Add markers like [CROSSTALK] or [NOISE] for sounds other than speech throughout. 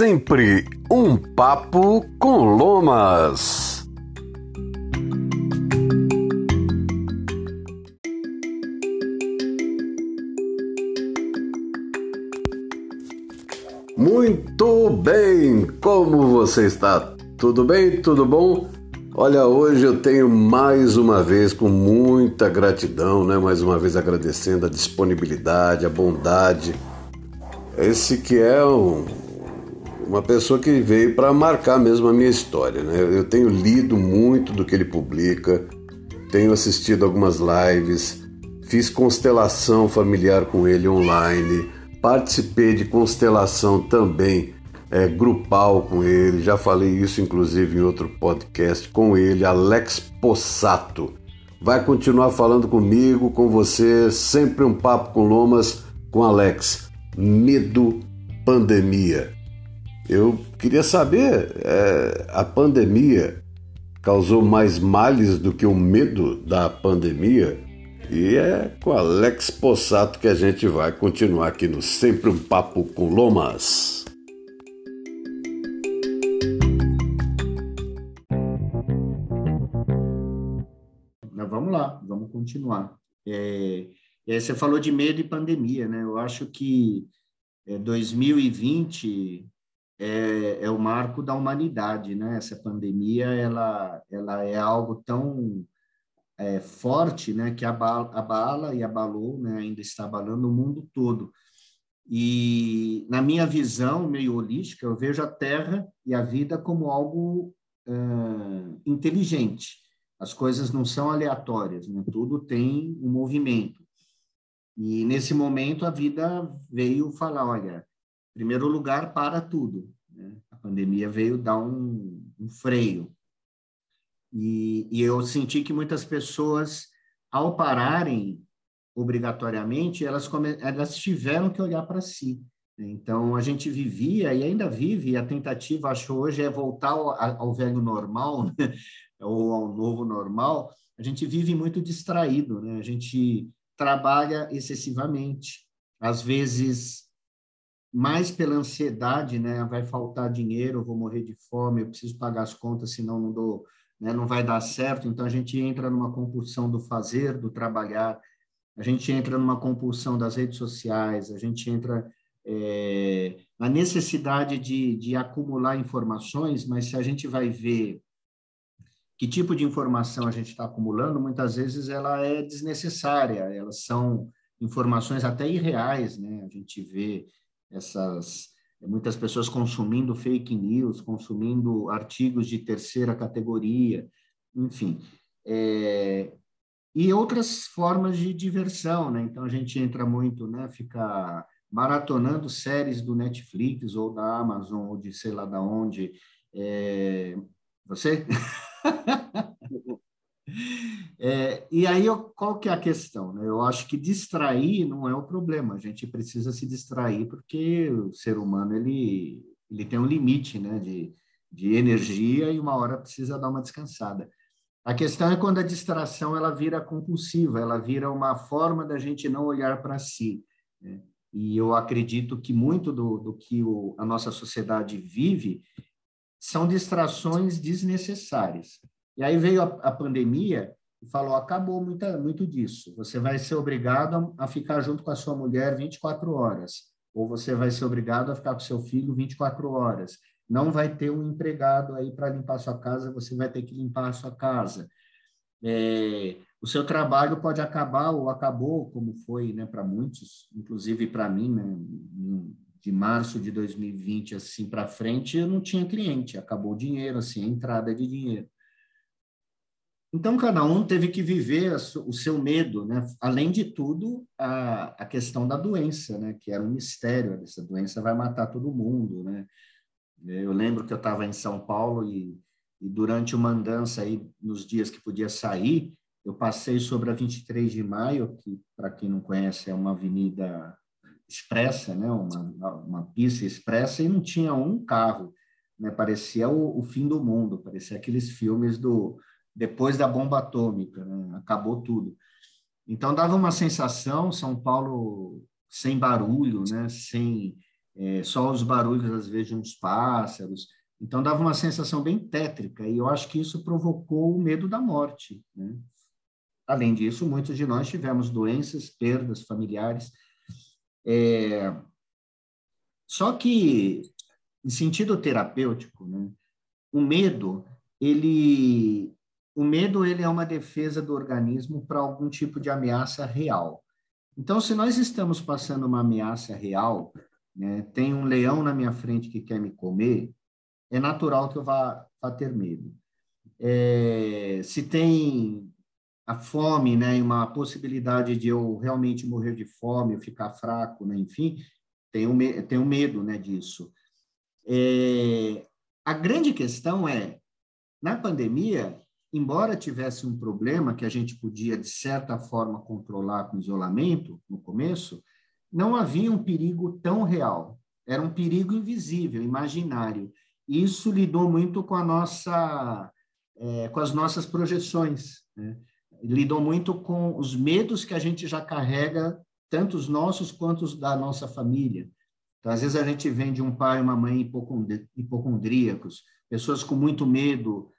sempre um papo com Lomas. Muito bem, como você está? Tudo bem? Tudo bom? Olha, hoje eu tenho mais uma vez, com muita gratidão, né? mais uma vez agradecendo a disponibilidade, a bondade. Esse que é um, uma pessoa que veio para marcar mesmo a minha história. Né? Eu tenho lido muito do que ele publica, tenho assistido algumas lives, fiz constelação familiar com ele online, participei de constelação também é, grupal com ele, já falei isso inclusive em outro podcast com ele, Alex Possato. Vai continuar falando comigo, com você, sempre um papo com Lomas, com Alex. Medo, pandemia. Eu queria saber, é, a pandemia causou mais males do que o medo da pandemia? E é com Alex Possato que a gente vai continuar aqui no Sempre um Papo com Lomas. Vamos lá, vamos continuar. É, você falou de medo e pandemia, né? Eu acho que 2020 é, é, o marco da humanidade, né? Essa pandemia, ela, ela é algo tão é, forte, né? Que abala, abala e abalou, né? Ainda está abalando o mundo todo. E na minha visão meio holística, eu vejo a Terra e a vida como algo uh, inteligente. As coisas não são aleatórias, né? tudo tem um movimento. E nesse momento a vida veio falar, olha, primeiro lugar, para tudo. Né? A pandemia veio dar um, um freio. E, e, eu senti que muitas pessoas, ao pararem obrigatoriamente, elas, elas tiveram que olhar para si. Então, a gente vivia e ainda vive, a tentativa, acho, hoje, é voltar ao, ao velho normal, [LAUGHS] né? ou ao novo normal. A gente vive muito distraído, né? a gente trabalha excessivamente. Às vezes, mais pela ansiedade, né? Vai faltar dinheiro, vou morrer de fome, eu preciso pagar as contas, senão não dou, né? Não vai dar certo. Então a gente entra numa compulsão do fazer, do trabalhar. A gente entra numa compulsão das redes sociais. A gente entra é, na necessidade de, de acumular informações. Mas se a gente vai ver que tipo de informação a gente está acumulando, muitas vezes ela é desnecessária. Elas são informações até irreais, né? A gente vê essas muitas pessoas consumindo fake news, consumindo artigos de terceira categoria, enfim. É, e outras formas de diversão, né? Então a gente entra muito, né? Fica maratonando séries do Netflix ou da Amazon ou de sei lá da onde. É, você? [LAUGHS] É, e aí, qual que é a questão? Né? Eu acho que distrair não é o problema. A gente precisa se distrair porque o ser humano ele, ele tem um limite né, de, de energia e uma hora precisa dar uma descansada. A questão é quando a distração ela vira compulsiva, ela vira uma forma da gente não olhar para si. Né? E eu acredito que muito do, do que o, a nossa sociedade vive são distrações desnecessárias. E aí veio a, a pandemia e falou: acabou muita, muito disso. Você vai ser obrigado a, ficar junto com a sua mulher 24 horas, ou você vai ser obrigado a ficar com seu filho 24 horas. Não vai ter um empregado aí para limpar a sua casa, você vai ter que limpar a sua casa. É, o seu trabalho pode acabar ou acabou, como foi né, para muitos, inclusive para mim, né, de março de 2020 assim para frente, eu não tinha cliente, acabou o dinheiro, assim, a entrada de dinheiro. Então, cada um teve que viver o seu medo, né? Além de tudo, a, a questão da doença, né? Que era um mistério. Essa doença vai matar todo mundo, né? Eu lembro que eu estava em São Paulo e, e, durante uma andança aí, nos dias que podia sair, eu passei sobre a 23 de maio, que, para quem não conhece, é uma avenida expressa, né? Uma, uma pista expressa, e não tinha um carro, né? Parecia o, o fim do mundo, parecia aqueles filmes do depois da bomba atômica, né? acabou tudo. Então dava uma sensação, São Paulo sem barulho, né? sem é, só os barulhos, às vezes, de uns pássaros. Então, dava uma sensação bem tétrica, e eu acho que isso provocou o medo da morte. Né? Além disso, muitos de nós tivemos doenças, perdas familiares. É... Só que, em sentido terapêutico, né, o medo, ele, o medo ele é uma defesa do organismo para algum tipo de ameaça real. Então, se nós estamos passando uma ameaça real, né, tem um leão na minha frente que quer me comer, é natural que eu vá, vá ter medo. É, se tem a fome, né, uma possibilidade de eu realmente morrer de fome, ficar fraco, né, enfim, tenho, tenho medo, né, disso. É, a grande questão é, na pandemia, embora tivesse um problema que a gente podia, de certa forma, controlar com isolamento no começo, não havia um perigo tão real. Era um perigo invisível, imaginário. Isso lidou muito com a nossa, é, com as nossas projeções. Né? lidou muito com os medos que a gente já carrega, tanto os nossos quanto os da nossa família. Então, às vezes a gente vem de um pai e uma mãe hipocondríacos, pessoas com muito medo,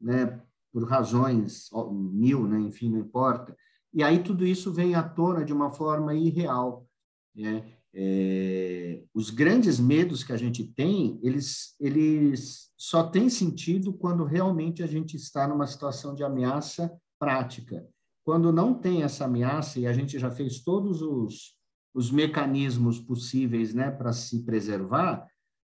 né, por razões mil, né, enfim, não importa. E aí tudo isso vem à tona de uma forma irreal. Né? É, os grandes medos que a gente tem, eles, eles só têm sentido quando realmente a gente está numa situação de ameaça prática. Quando não tem essa ameaça, e a gente já fez todos os, os mecanismos possíveis né, para se preservar,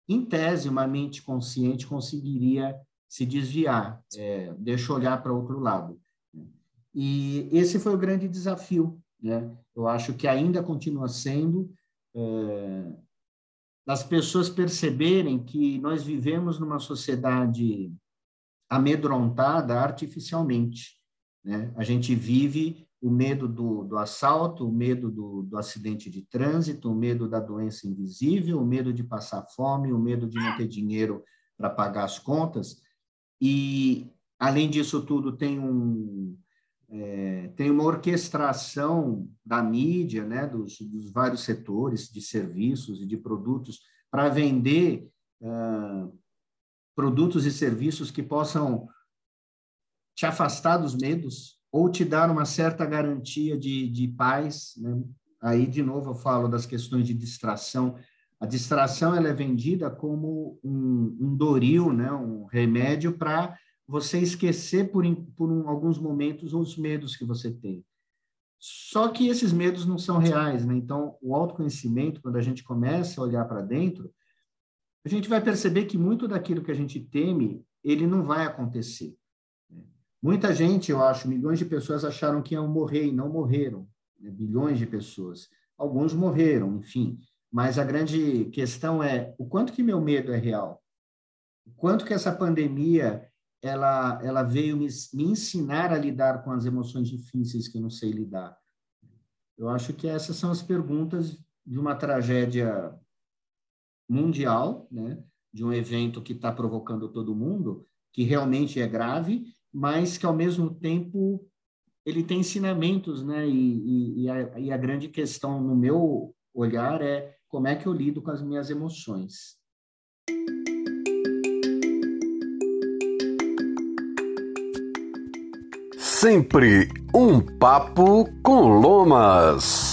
em tese, uma mente consciente conseguiria se desviar, é, deixa olhar para outro lado. E esse foi o grande desafio. Né? Eu acho que ainda continua sendo é, das pessoas perceberem que nós vivemos numa sociedade amedrontada artificialmente. Né? A gente vive o medo do, do assalto, o medo do, do acidente de trânsito, o medo da doença invisível, o medo de passar fome, o medo de não ter dinheiro para pagar as contas. E, além disso tudo, tem, um, é, tem uma orquestração da mídia, né, dos, dos vários setores de serviços e de produtos, para vender uh, produtos e serviços que possam te afastar dos medos ou te dar uma certa garantia de, de paz. Né? Aí, de novo, eu falo das questões de distração. A distração ela é vendida como um, um doril, né? um remédio para você esquecer por, por um, alguns momentos os medos que você tem. Só que esses medos não são reais, né? Então, o autoconhecimento, quando a gente começa a olhar para dentro, a gente vai perceber que muito daquilo que a gente teme, ele não vai acontecer. Muita gente, eu acho, milhões de pessoas acharam que iam morrer e não morreram. Né? Bilhões de pessoas. Alguns morreram, enfim. Mas a grande questão é o quanto que meu medo é real. O quanto que essa pandemia ela, ela veio me, me ensinar a lidar com as emoções difíceis que eu não sei lidar. Eu acho que essas são as perguntas de uma tragédia mundial, né? de um evento que está provocando todo mundo, que realmente é grave mas que ao mesmo tempo ele tem ensinamentos, né? E, e, e, a, e a grande questão no meu olhar é como é que eu lido com as minhas emoções. Sempre um papo com Lomas.